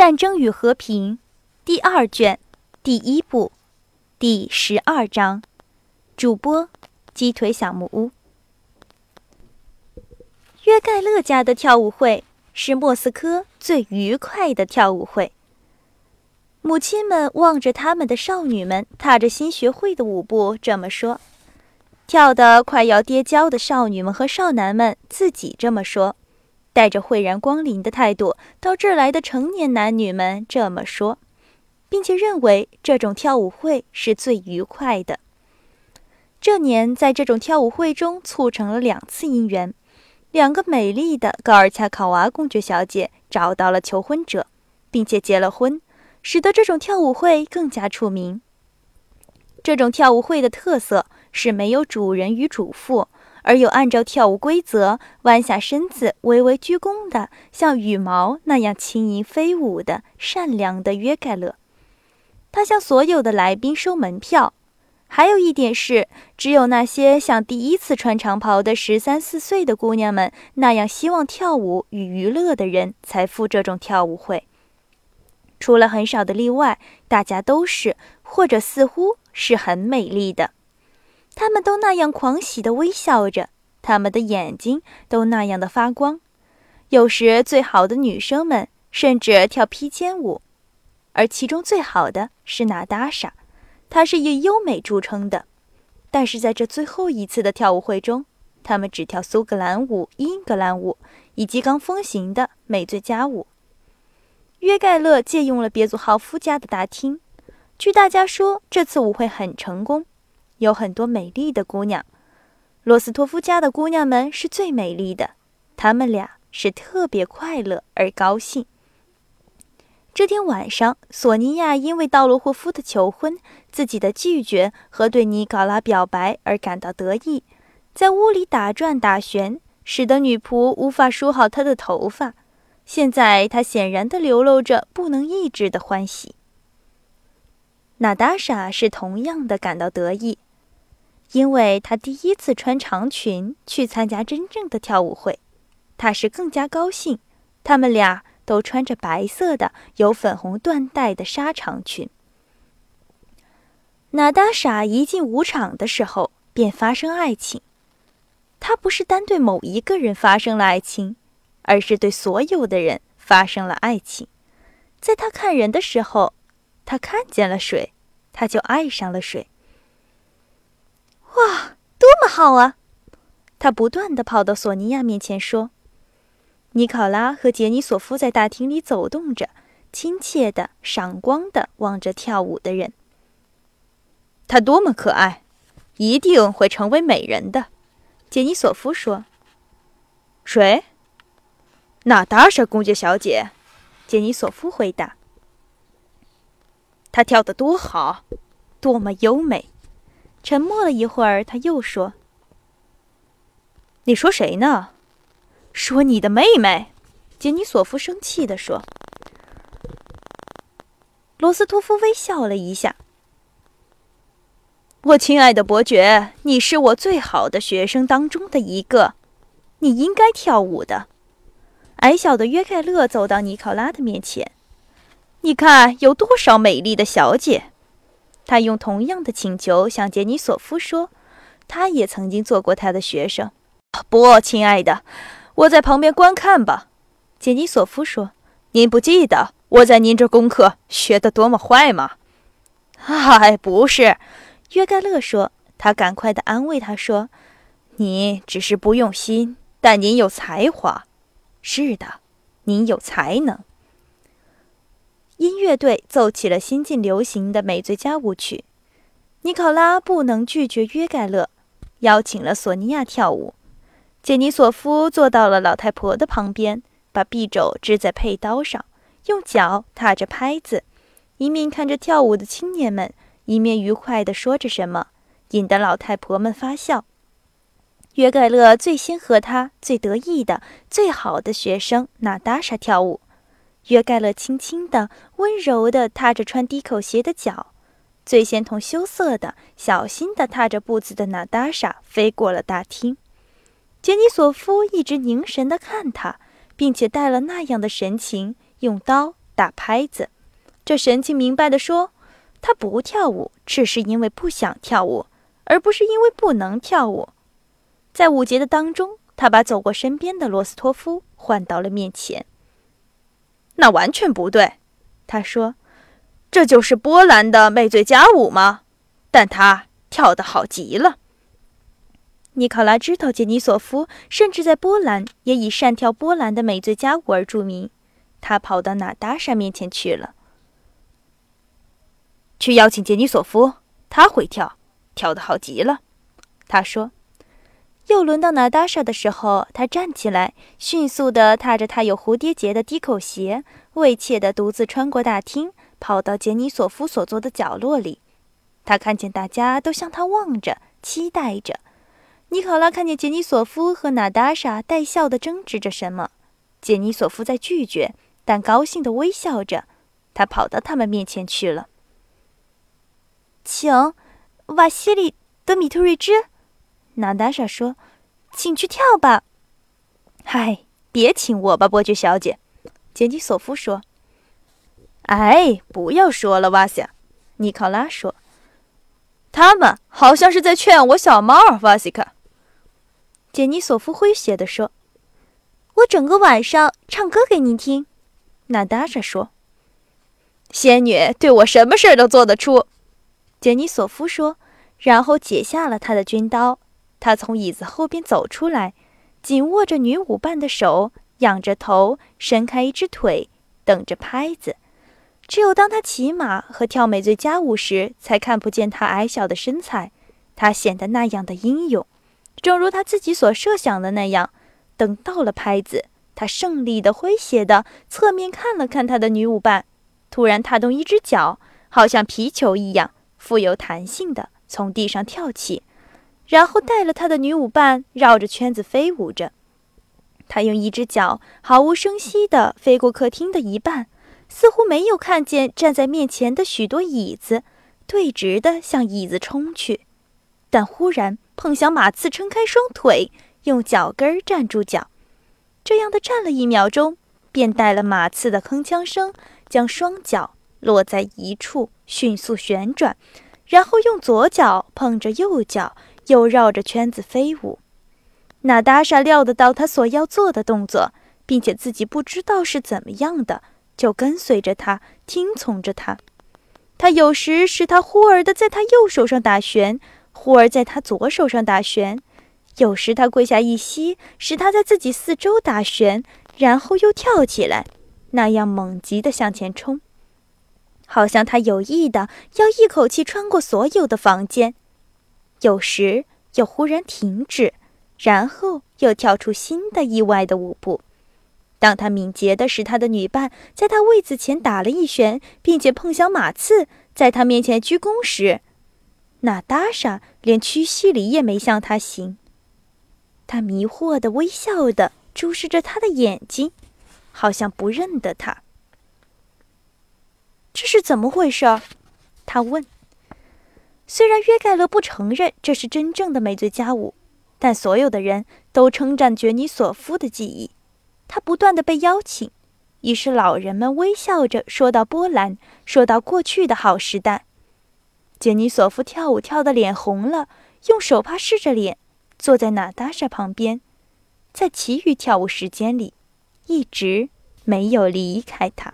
战争与和平》第二卷第一部第十二章。主播：鸡腿小木屋。约盖勒家的跳舞会是莫斯科最愉快的跳舞会。母亲们望着他们的少女们踏着新学会的舞步，这么说。跳得快要跌跤的少女们和少男们自己这么说，带着讳然光临的态度到这儿来的成年男女们这么说，并且认为这种跳舞会是最愉快的。这年在这种跳舞会中促成了两次姻缘，两个美丽的高尔恰考娃公爵小姐找到了求婚者，并且结了婚，使得这种跳舞会更加出名。这种跳舞会的特色。是没有主人与主妇，而又按照跳舞规则弯下身子、微微鞠躬的，像羽毛那样轻盈飞舞的善良的约盖勒。他向所有的来宾收门票。还有一点是，只有那些像第一次穿长袍的十三四岁的姑娘们那样希望跳舞与娱乐的人才赴这种跳舞会。除了很少的例外，大家都是，或者似乎是很美丽的。他们都那样狂喜地微笑着，他们的眼睛都那样的发光。有时，最好的女生们甚至跳披肩舞，而其中最好的是娜达莎，她是以优美著称的。但是在这最后一次的跳舞会中，他们只跳苏格兰舞、英格兰舞以及刚风行的美最佳舞。约盖勒借用了别祖豪夫家的大厅，据大家说，这次舞会很成功。有很多美丽的姑娘，罗斯托夫家的姑娘们是最美丽的，她们俩是特别快乐而高兴。这天晚上，索尼娅因为道罗霍夫的求婚、自己的拒绝和对尼考拉表白而感到得意，在屋里打转打旋，使得女仆无法梳好她的头发。现在她显然地流露着不能抑制的欢喜。娜达莎是同样的感到得意。因为她第一次穿长裙去参加真正的跳舞会，她是更加高兴。他们俩都穿着白色的、有粉红缎带的纱长裙。娜达莎一进舞场的时候便发生爱情，她不是单对某一个人发生了爱情，而是对所有的人发生了爱情。在她看人的时候，她看见了水，她就爱上了水。哇，多么好啊！他不断地跑到索尼娅面前说：“尼考拉和杰尼索夫在大厅里走动着，亲切的、闪光的望着跳舞的人。他多么可爱，一定会成为美人的。”杰尼索夫说。“谁？”“娜达莎公爵小姐。”杰尼索夫回答。“她跳得多好，多么优美！”沉默了一会儿，他又说：“你说谁呢？说你的妹妹。”杰尼索夫生气地说。罗斯托夫微笑了一下：“我亲爱的伯爵，你是我最好的学生当中的一个，你应该跳舞的。”矮小的约盖勒走到尼考拉的面前：“你看，有多少美丽的小姐！”他用同样的请求向杰尼索夫说：“他也曾经做过他的学生。”不，亲爱的，我在旁边观看吧。”杰尼索夫说。“您不记得我在您这功课学得多么坏吗？”“哎，不是。”约盖勒说。他赶快地安慰他说：“你只是不用心，但您有才华。是的，您有才能。”音乐队奏起了新近流行的美最佳舞曲。尼考拉不能拒绝约盖勒，邀请了索尼娅跳舞。杰尼索夫坐到了老太婆的旁边，把臂肘支在佩刀上，用脚踏着拍子，一面看着跳舞的青年们，一面愉快地说着什么，引得老太婆们发笑。约盖勒最先和他最得意的、最好的学生娜达莎跳舞。约盖勒轻轻地、温柔地踏着穿低口鞋的脚，最先同羞涩的、小心地踏着步子的娜达莎飞过了大厅。杰尼索夫一直凝神地看他，并且带了那样的神情，用刀打拍子。这神情明白地说：“他不跳舞，只是因为不想跳舞，而不是因为不能跳舞。”在舞节的当中，他把走过身边的罗斯托夫唤到了面前。那完全不对，他说：“这就是波兰的美醉佳舞吗？但他跳得好极了。”尼考拉知道杰尼索夫甚至在波兰也以善跳波兰的美醉佳舞而著名，他跑到娜达莎面前去了。去邀请杰尼索夫，他会跳，跳得好极了。他说。又轮到娜达莎的时候，她站起来，迅速地踏着她有蝴蝶结的低口鞋，畏怯地独自穿过大厅，跑到杰尼索夫所坐的角落里。他看见大家都向他望着，期待着。尼考拉看见杰尼索夫和娜达莎带笑地争执着什么，杰尼索夫在拒绝，但高兴地微笑着。他跑到他们面前去了。请，瓦西里·德米特瑞兹。娜达莎说：“请去跳吧。”“嗨，别请我吧，伯爵小姐。”杰尼索夫说。“哎，不要说了，瓦西。”尼考拉说。“他们好像是在劝我小猫，瓦西卡。”杰尼索夫诙谐地说。“我整个晚上唱歌给您听。”娜达莎说。“仙女对我什么事儿都做得出。”杰尼索夫说，然后解下了他的军刀。他从椅子后边走出来，紧握着女舞伴的手，仰着头，伸开一只腿，等着拍子。只有当他骑马和跳美醉佳舞时，才看不见他矮小的身材。他显得那样的英勇，正如他自己所设想的那样。等到了拍子，他胜利的、诙谐的侧面看了看他的女舞伴，突然踏动一只脚，好像皮球一样富有弹性的从地上跳起。然后带了他的女舞伴绕着圈子飞舞着，他用一只脚毫无声息地飞过客厅的一半，似乎没有看见站在面前的许多椅子，对直地向椅子冲去，但忽然碰响马刺撑开双腿，用脚跟儿站住脚，这样的站了一秒钟，便带了马刺的铿锵声，将双脚落在一处，迅速旋转，然后用左脚碰着右脚。又绕着圈子飞舞，娜达莎料得到他所要做的动作，并且自己不知道是怎么样的，就跟随着他，听从着他。他有时使他忽而的在他右手上打旋，忽而在他左手上打旋；有时他跪下一膝，使他在自己四周打旋，然后又跳起来，那样猛急地向前冲，好像他有意的要一口气穿过所有的房间。有时又忽然停止，然后又跳出新的意外的舞步。当他敏捷地使他的女伴在他位子前打了一旋，并且碰响马刺，在他面前鞠躬时，娜达莎连屈膝礼也没向他行。他迷惑的微笑的注视着他的眼睛，好像不认得他。这是怎么回事？他问。虽然约盖勒不承认这是真正的美醉佳舞，但所有的人都称赞觉尼索夫的技艺。他不断的被邀请，于是老人们微笑着说到波兰，说到过去的好时代。杰尼索夫跳舞跳得脸红了，用手帕拭着脸，坐在娜达莎旁边，在其余跳舞时间里，一直没有离开他。